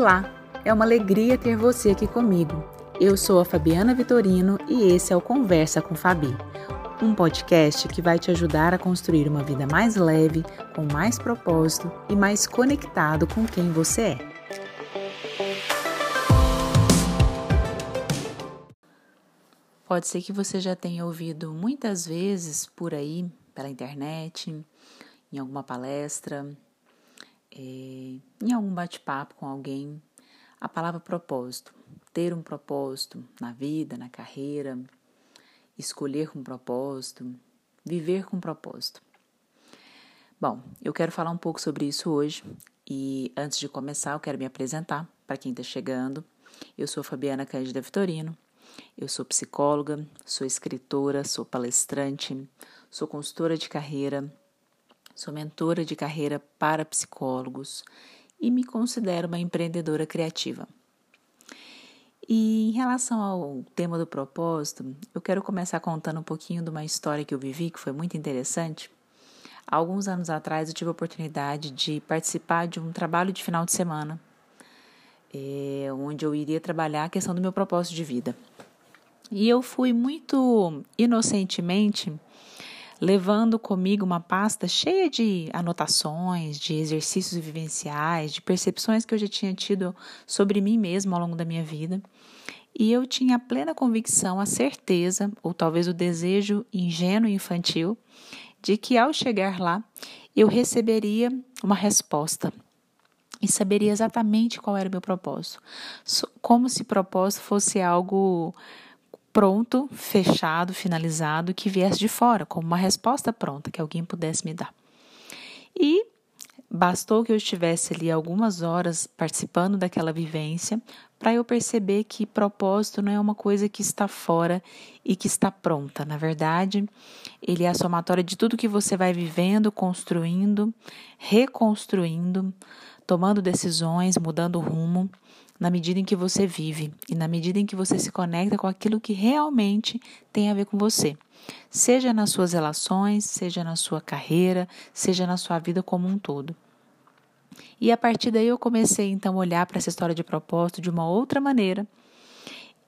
Olá, é uma alegria ter você aqui comigo. Eu sou a Fabiana Vitorino e esse é o Conversa com Fabi, um podcast que vai te ajudar a construir uma vida mais leve, com mais propósito e mais conectado com quem você é. Pode ser que você já tenha ouvido muitas vezes por aí, pela internet, em alguma palestra, em algum bate-papo com alguém, a palavra propósito. Ter um propósito na vida, na carreira, escolher com propósito, viver com propósito. Bom, eu quero falar um pouco sobre isso hoje e antes de começar, eu quero me apresentar para quem está chegando. Eu sou Fabiana Cândida Vitorino, eu sou psicóloga, sou escritora, sou palestrante, sou consultora de carreira, Sou mentora de carreira para psicólogos e me considero uma empreendedora criativa. E em relação ao tema do propósito, eu quero começar contando um pouquinho de uma história que eu vivi que foi muito interessante. Alguns anos atrás eu tive a oportunidade de participar de um trabalho de final de semana, é, onde eu iria trabalhar a questão do meu propósito de vida. E eu fui muito inocentemente levando comigo uma pasta cheia de anotações, de exercícios vivenciais, de percepções que eu já tinha tido sobre mim mesmo ao longo da minha vida. E eu tinha a plena convicção, a certeza, ou talvez o desejo ingênuo e infantil, de que ao chegar lá eu receberia uma resposta e saberia exatamente qual era o meu propósito. Como se propósito fosse algo pronto, fechado, finalizado, que viesse de fora, como uma resposta pronta que alguém pudesse me dar. E bastou que eu estivesse ali algumas horas participando daquela vivência para eu perceber que propósito não é uma coisa que está fora e que está pronta. Na verdade, ele é a somatória de tudo que você vai vivendo, construindo, reconstruindo, tomando decisões, mudando o rumo na medida em que você vive e na medida em que você se conecta com aquilo que realmente tem a ver com você. Seja nas suas relações, seja na sua carreira, seja na sua vida como um todo. E a partir daí eu comecei então a olhar para essa história de propósito de uma outra maneira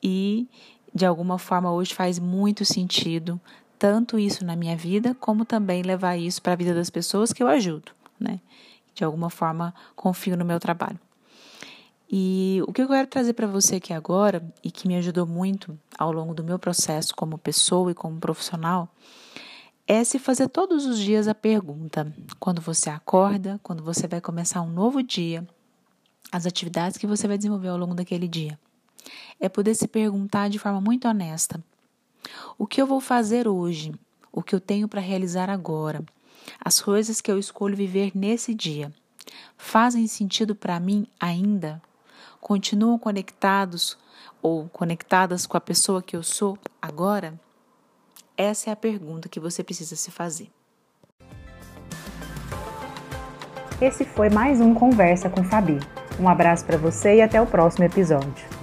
e de alguma forma hoje faz muito sentido tanto isso na minha vida como também levar isso para a vida das pessoas que eu ajudo, né? De alguma forma confio no meu trabalho. E o que eu quero trazer para você aqui agora, e que me ajudou muito ao longo do meu processo como pessoa e como profissional, é se fazer todos os dias a pergunta: quando você acorda, quando você vai começar um novo dia, as atividades que você vai desenvolver ao longo daquele dia. É poder se perguntar de forma muito honesta: o que eu vou fazer hoje? O que eu tenho para realizar agora? As coisas que eu escolho viver nesse dia fazem sentido para mim ainda? Continuam conectados ou conectadas com a pessoa que eu sou agora? Essa é a pergunta que você precisa se fazer. Esse foi mais um Conversa com Fabi. Um abraço para você e até o próximo episódio.